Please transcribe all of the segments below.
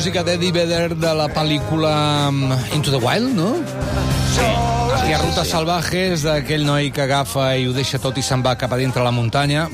música d'Eddie Vedder de la pel·lícula um, Into the Wild, no? Sí. Aquí a Rutes Salvajes, d'aquell noi que agafa i ho deixa tot i se'n va cap a dintre la muntanya.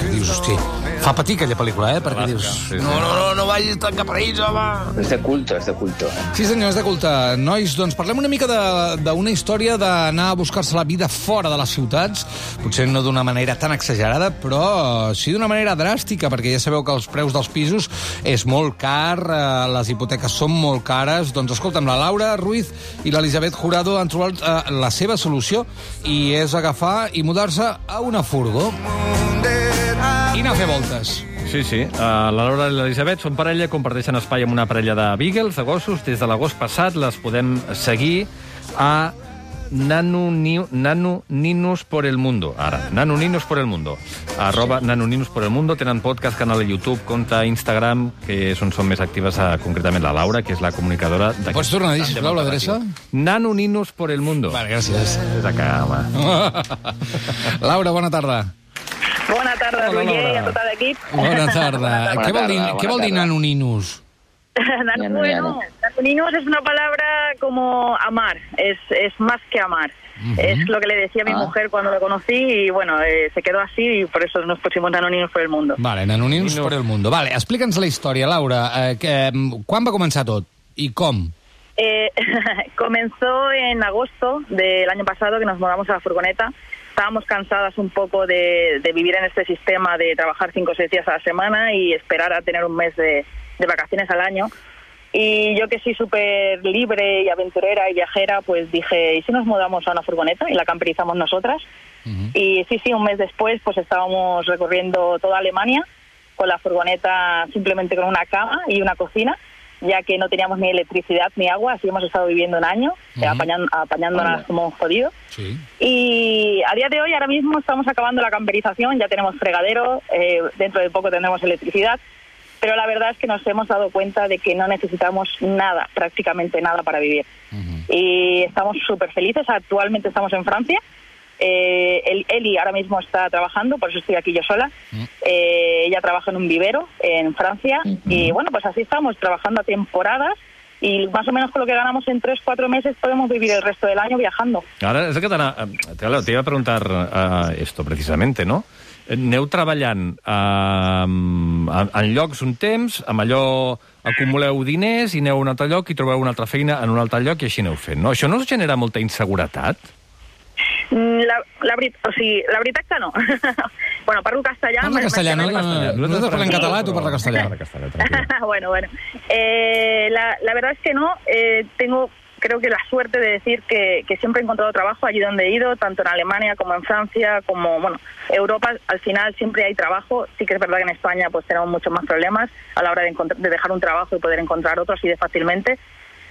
Que dius, hosti, fa patir aquella pel·lícula, eh? Perquè dius, sí, sí. no, no, no, no vagis tan cap a ells, home. És de culto, és de culto. Sí, senyor, és de culte. Nois, doncs parlem una mica de- d'una història d'anar a buscar-se la vida fora de les ciutats, potser no d'una manera tan exagerada, però sí d'una manera dràstica, perquè ja sabeu que els preus dels pisos és molt car, eh, les hipoteques són molt cares. Doncs escolta'm, la Laura Ruiz i l'Elisabet Jurado han trobat eh, la seva solució i és agafar i mudar-se a una furgó i anar a fer voltes. Sí, sí. Uh, la Laura i l'Elisabet són parella, comparteixen espai amb una parella de beagles, de gossos. Des de l'agost passat les podem seguir a Nano, Ni, Nano Ninos por el Mundo. Ara, Nano Ninos por el Mundo. Arroba Nano Ninos por el Mundo. Tenen podcast, canal de YouTube, compte Instagram, que és on són més actives a, concretament la Laura, que és la comunicadora de... Pots tornar a dir, sisplau, l'adreça? Nano Ninos por el Mundo. Vale, gràcies. És acá, home. Laura, bona tarda. Bona tarda, Hola, Roger, i a tot l'equip. Bona tarda. Bona què vol dir, què vol dir nanoninus? Nano- bueno, Nanoninos es una palabra como amar, es, es más que amar. Es lo que le decía a mi Ah. mujer cuando lo conocí y bueno, eh, se quedó así y por eso nos pusimos Nanoninos por el mundo. Vale, nanoninus Ninos. por el mundo. Vale, explica'ns la història, Laura. Eh, que, quan va començar tot? I com? Eh, comenzó en agosto del año pasado que nos mudamos a la furgoneta. Estábamos cansadas un poco de, de vivir en este sistema de trabajar cinco o seis días a la semana y esperar a tener un mes de, de vacaciones al año. Y yo que soy súper libre y aventurera y viajera, pues dije, ¿y si nos mudamos a una furgoneta y la camperizamos nosotras? Y sí, sí, un mes después pues estábamos recorriendo toda Alemania con la furgoneta simplemente con una cama y una cocina, ya que no teníamos ni electricidad ni agua, así hemos estado viviendo un año, Ujú. apañan- apañándonos como hemos podido. Sí. Y a día de hoy, ahora mismo, estamos acabando la camperización, ya tenemos fregadero, eh, dentro de poco tendremos electricidad, pero la verdad es que nos hemos dado cuenta de que no necesitamos nada, prácticamente nada para vivir. Y estamos súper felices, actualmente estamos en Francia. Eh, el, Eli ahora mismo está trabajando, por eso estoy aquí yo sola. Eh, ella trabaja en un vivero en Francia y bueno, pues así estamos, trabajando a temporadas y más o menos con lo que ganamos en tres, cuatro meses podemos vivir el resto del año viajando. Ara, és el que claro, te iba a preguntar uh, esto precisamente, no? Aneu treballant uh, en, en llocs un temps, amb allò acumuleu diners i aneu a un altre lloc i trobeu una altra feina en un altre lloc i així aneu fent, no? Això no us genera molta inseguretat? Mm, La, la, veri- o sigui, la veritat que no. bueno, parlo castellà. Parla més- castellà, no? més- més- Nosaltres parlem català, tu parla castellà. Parla castellà, tranquil. bueno, bueno. Eh, la, la verdad es que no. Eh, tengo, creo que la suerte de decir que, que siempre he encontrado trabajo allí donde he ido, tanto en Alemania como en Francia, como, bueno, Europa, al final siempre hay trabajo. Sí que es verdad que en España pues tenemos muchos más problemas a la hora de, de dejar un trabajo y poder encontrar otro así de fácilmente.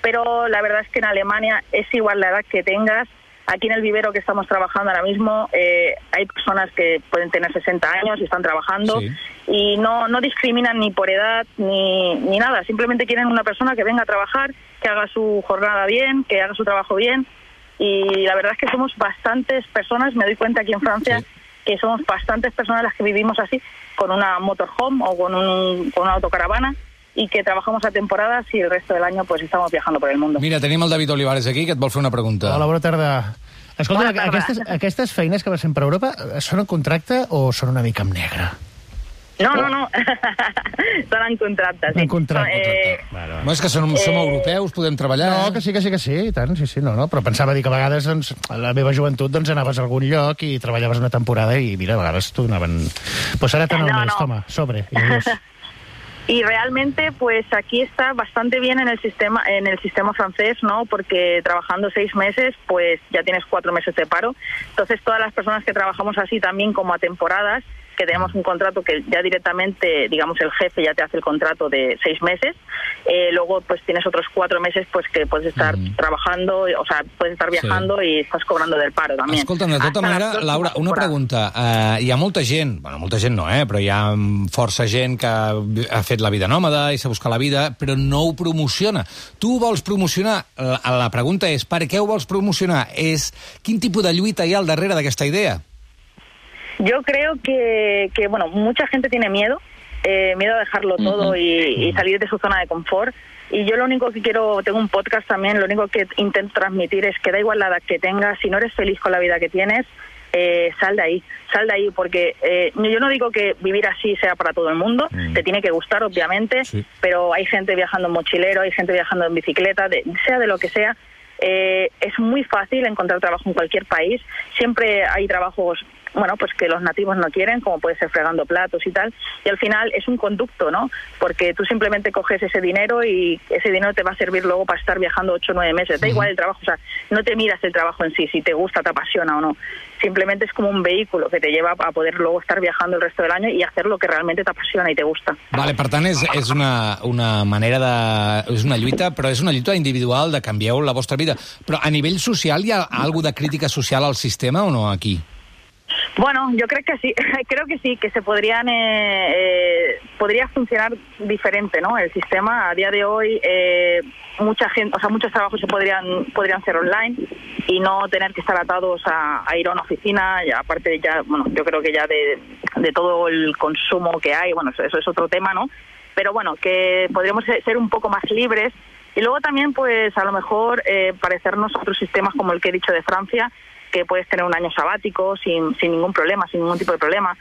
Pero la verdad es que en Alemania es igual la edad que tengas. Aquí en el vivero que estamos trabajando ahora mismo eh, hay personas que pueden tener 60 años y están trabajando Sí. y no, no discriminan ni por edad ni, ni nada. Simplemente quieren una persona que venga a trabajar, que haga su jornada bien, que haga su trabajo bien. Y la verdad es que somos bastantes personas, me doy cuenta aquí en Francia, Sí. que somos bastantes personas las que vivimos así, con una motorhome o con, un, con una autocaravana y que trabajamos a temporadas y el resto del año pues estamos viajando por el mundo. Mira, tenim el David Olivares aquí, que et vol fer una pregunta. Hola, bona tarda. Escolta, Bona tarda. aquestes, aquestes feines que vas fent per Europa eh, són en contracte o són una mica en negre? No, no, no. Son en contractes. Sí. En contracte. Eh, Bueno, és que som, som europeus, podem treballar... No, que sí, que sí, que sí, i tant, sí, sí, no, no, però pensava dir que a vegades, doncs, a la meva joventut, doncs, anaves a algun lloc i treballaves una temporada i, mira, a vegades t'ho anaven... Pues ara t'han No, mes, no. toma, sobre. I. Y realmente, pues aquí está bastante bien en el sistema, en el sistema francés, ¿no? Porque trabajando seis meses, pues ya tienes cuatro meses de paro. Entonces, todas las personas que trabajamos así también como a temporadas, que tenemos un contrato que ya directamente, digamos, el jefe ya te hace el contrato de seis meses. Eh, luego, pues tienes otros cuatro meses, pues que puedes estar trabajando, o sea, puedes estar viajando y estás cobrando del paro también. Escolta'm, de tota Hasta la manera, Laura, una temporada. pregunta. Uh, hi ha molta gent, bueno, molta gent no, eh, però hi ha força gent que ha fet la vida nòmada i s'ha buscat la vida, però no ho promociona. Tu ho vols promocionar? La, la pregunta és, per què ho vols promocionar? És quin tipus de lluita hi ha al darrere d'aquesta idea? Yo creo que, que, bueno, mucha gente tiene miedo eh, miedo a dejarlo todo y, y salir de su zona de confort. Y yo lo único que quiero, tengo un podcast también, lo único que intento transmitir es que da igual la edad que tengas, si no eres feliz con la vida que tienes, eh, sal de ahí, sal de ahí, porque eh, yo no digo que vivir así sea para todo el mundo, Mm. te tiene que gustar, obviamente, Sí. pero hay gente viajando en mochilero, hay gente viajando en bicicleta, de- sea de lo que sea. eh, es muy fácil encontrar trabajo en cualquier país. Siempre hay trabajos, bueno, pues que los nativos no quieren, como puede ser fregando platos y tal. Y al final es un conducto, ¿no? Porque tú simplemente coges ese dinero y ese dinero te va a servir luego para estar viajando ocho o nueve meses. Da igual el trabajo, o sea, no te miras el trabajo en sí, si te gusta, te apasiona o no. Simplemente es como un vehículo que te lleva a poder luego estar viajando el resto del año y hacer lo que realmente te apasiona y te gusta. Vale, per tant, és, és una, una manera de... És una lluita, però és una lluita individual de canvieu la vostra vida. Però a nivell social hi ha alguna de crítica social al sistema o no aquí? Bueno, yo creo que sí, creo que sí, que se podrían, eh, eh, podría funcionar diferente, ¿no? El sistema a día de hoy, eh, mucha gente, o sea, muchos trabajos se podrían, podrían ser online y no tener que estar atados a, a ir a una oficina, y aparte ya, bueno, yo creo que ya de, de todo el consumo que hay, bueno, eso, es otro tema, ¿no? Pero bueno, que podríamos ser ser un poco más libres y luego también, pues, a lo mejor eh, parecernos a otros sistemas como el que he dicho de Francia, que puedes tener un año sabático sin, sin ningún problema, sin ningún tipo de problema.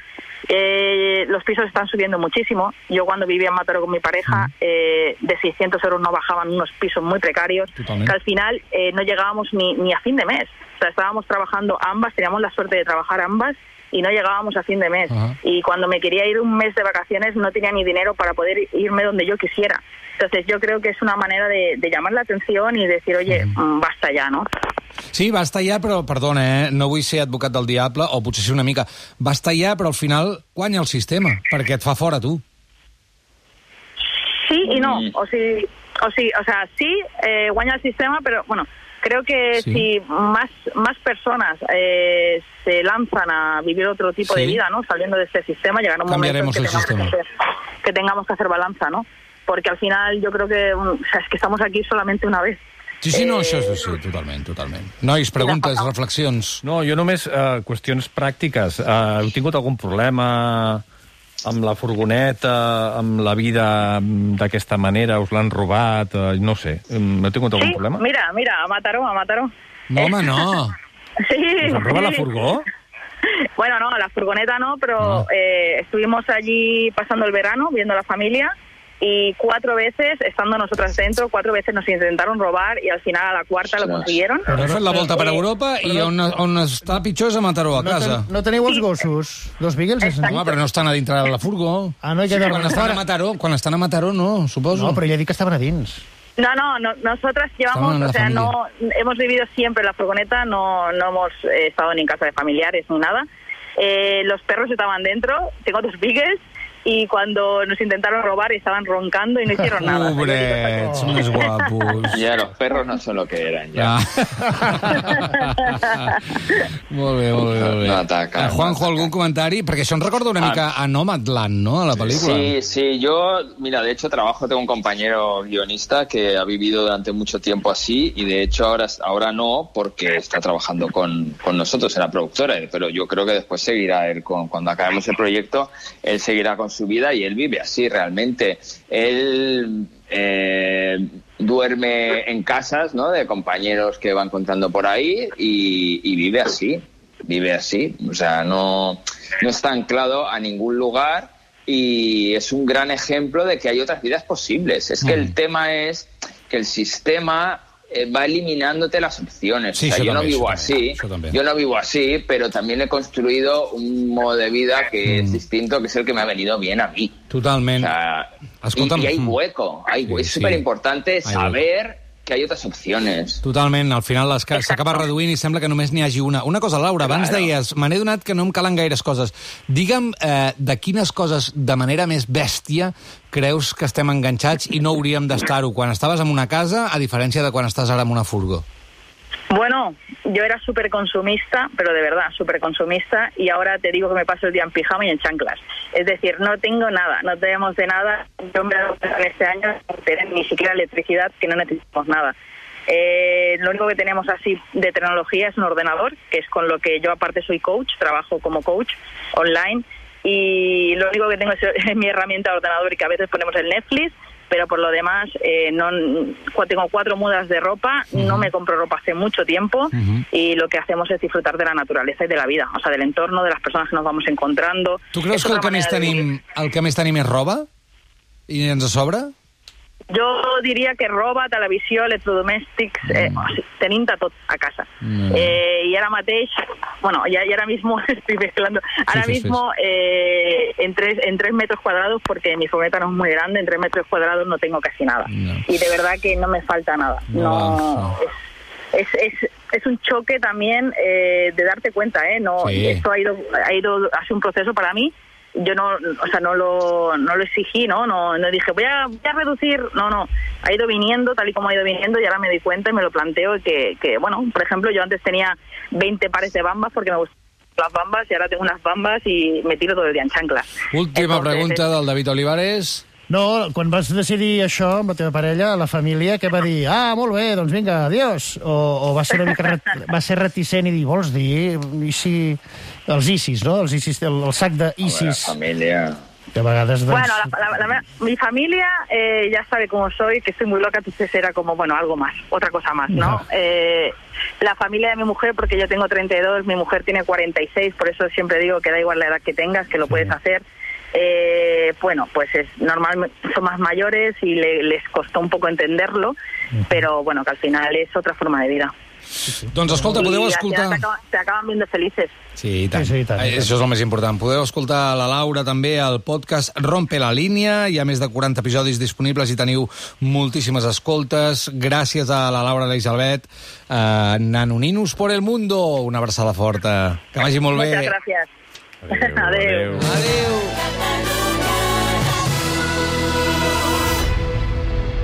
Eh, los pisos están subiendo muchísimo. Yo cuando vivía en Mataró con mi pareja, eh, de 600 euros no bajaban unos pisos muy precarios, Totalmente. que al final eh, no llegábamos ni, ni a fin de mes. O sea, estábamos trabajando ambas, teníamos la suerte de trabajar ambas y no llegábamos a fin de mes. Ajá. Y cuando me quería ir un mes de vacaciones no tenía ni dinero para poder irme donde yo quisiera. Entonces yo creo que es una manera de, de llamar la atención y decir, oye, mm, basta ya, ¿no? Sí, va estar allà, però, perdona, eh, no vull ser advocat del diable, o potser ser una mica... Va estar allà, però al final guanya el sistema, perquè et fa fora, tu. Sí y no. Mm. O, sí, o, sí, o sea, sí, eh, guaña el sistema, pero bueno, creo que Sí. si más, más personas eh, se lanzan a vivir otro tipo de Sí. vida, ¿no? Saliendo de este sistema, llegará un momento en que el tengamos, que, hacer, que tengamos que hacer balanza, ¿no? Porque al final yo creo que, o sea, es que estamos aquí solamente una vez. Sí, sí, no, Eh, això és sí, totalment, totalment. Nois, preguntes, reflexions... No, jo només uh, qüestions pràctiques. Uh, heu tingut algun problema amb la furgoneta, amb la vida mm, d'aquesta manera? Us l'han robat? Uh, no sé. Um, heu tingut algun Sí, problema? mira, mira, a Mataró, a Mataró. No, home, no. Sí. Us han robat la sí. furgó? Bueno, no, la furgoneta no, pero Ah. eh, estuvimos allí pasando el verano, viendo a la familia, y cuatro veces, estando nosotras dentro, cuatro veces nos intentaron robar y al final a la cuarta lo consiguieron. Heu fet la volta per Europa i on, on està pitjor és a Mataró, a No, casa. ten, no teniu els gossos? Los Beagles? és- Home, però no estan a dintre de la furgó. Ah, no, hi ha de Quan estan a Mataró, quan estan a Mataró, no, suposo. No, però ella ha dit que estaven a dins. No, no, no, nosotras llevamos, o sea, familia. no hemos vivido siempre en la furgoneta, no, no hemos eh, estado ni en casa de familiares ni nada. Eh, los perros estaban dentro, tengo dos beagles y cuando nos intentaron robar estaban roncando y no hicieron nada. Pobrets, més guapos. Ya los perros no son lo que eran ya. Ja. molt bé, molt bé, molt bé. No ataca, Eh, no Juanjo, algun comentari? Perquè això ens recorda una Ah. mica a Nomadland, no?, a la pel·lícula. Sí, sí, yo, mira, de hecho trabajo, tengo un compañero guionista que ha vivido durante mucho tiempo así y de hecho ahora, ahora no porque está trabajando con, con nosotros en la productora, pero yo creo que después seguirá él con, cuando acabemos el proyecto, él seguirá con su vida y él vive así realmente. Él eh, duerme en casas, ¿no? De compañeros que va encontrando por ahí y, y vive así, vive así, o sea, no, no está anclado a ningún lugar y es un gran ejemplo de que hay otras vidas posibles. Es que el tema es que el sistema va eliminándote las opciones. Sí, o sea, eso yo no vivo así, también. yo no vivo así, pero también he construido un modo de vida que es distinto, que es el que me ha venido bien a mí. O Totalment. sea, Escolta'm, y, y hay mm. hueco, hay, Sí, es sí. súper importante saber que hay otras opciones. Totalment, al final s'acaba reduint i sembla que només n'hi hagi una. Una cosa, Laura, abans Claro. deies, me n'he donat que no em calen gaires coses. Digue'm eh, de quines coses de manera més bèstia creus que estem enganxats i no hauríem d'estar-ho quan estaves en una casa, a diferència de quan estàs ara en una furgó. Bueno, yo era súper consumista, pero de verdad, súper consumista, y ahora te digo que me paso el día en pijama y en chanclas. Es decir, no tengo nada, no tenemos de nada. Yo me he dado cuenta en este año tener ni siquiera electricidad, que no necesitamos nada. Eh, lo único que tenemos así de tecnología es un ordenador, que es con lo que yo aparte soy coach, trabajo como coach online. y lo único que tengo es mi herramienta de ordenador y que a veces ponemos el Netflix, pero por lo demás eh, no tengo cuatro mudas de ropa, no me compro ropa hace mucho tiempo y lo que hacemos es disfrutar de la naturaleza y de la vida, o sea, del entorno, de las personas que nos vamos encontrando. Tu creus Es que el que, més de tenim, vivir. el que més tenim és roba? I ens sobra? Jo diria que roba, televisió, electrodomèstics, eh, o sigui, tenim de tot a casa. Mm. Eh, y ahora mateix, bueno, y, y ahora mismo estoy mezclando, ahora sí, sí. mismo eh, en, tres, en tres metros cuadrados, porque mi furgoneta no es muy grande, en tres metros cuadrados no tengo casi nada. No. Y de verdad que no me falta nada. No. Es, es, es, es un choque también eh, de darte cuenta, ¿eh? No. Esto ha ido, ha ido, ha sido un proceso para mí yo no, o sea, no lo, no lo exigí, ¿no? No, no dije, voy a, voy a reducir, no, no, ha ido viniendo tal y como ha ido viniendo y ahora me doy cuenta y me lo planteo que, que bueno, por ejemplo, yo antes tenía 20 pares de bambas porque me gustan las bambas y ahora tengo unas bambas y me tiro todo el día en chanclas. Última Entonces, pregunta del David Olivares. No, quan vas decidir això amb la teva parella, la família, què va dir? Ah, molt bé, doncs vinga, adiós. O, o va ser una mica ret, va ser reticent i dir, vols dir, i si... Els ISIS, no? Els ISIS, el, el sac d'ISIS, que a vegades... Doncs... Bueno, la- la- la- mi familia eh, ya sabe cómo soy, que estoy muy loca, entonces era como, bueno, algo más, otra cosa más, ¿no? Eh, la familia de mi mujer, porque yo tengo 32, mi mujer tiene 46, por eso siempre digo que da igual la edad que tengas, que lo puedes hacer. Eh, bueno, pues es normal, son más mayores y le- les costó un poco entenderlo, pero bueno, que al final es otra forma de vida. Doncs escolta, podeu escoltar... acaban viendo felices. Sí, i tant. Sí, sí, i tant. Eh, Això és el més important. Podeu escoltar la Laura també al podcast Rompe la línia. Hi ha més de 40 episodis disponibles i teniu moltíssimes escoltes. Gràcies a la Laura Elisabet. Uh, Nanoninos por el mundo. Una abraçada forta. Que vagi molt bé. Muchas gracias. Adéu, Adéu. adéu. Adéu.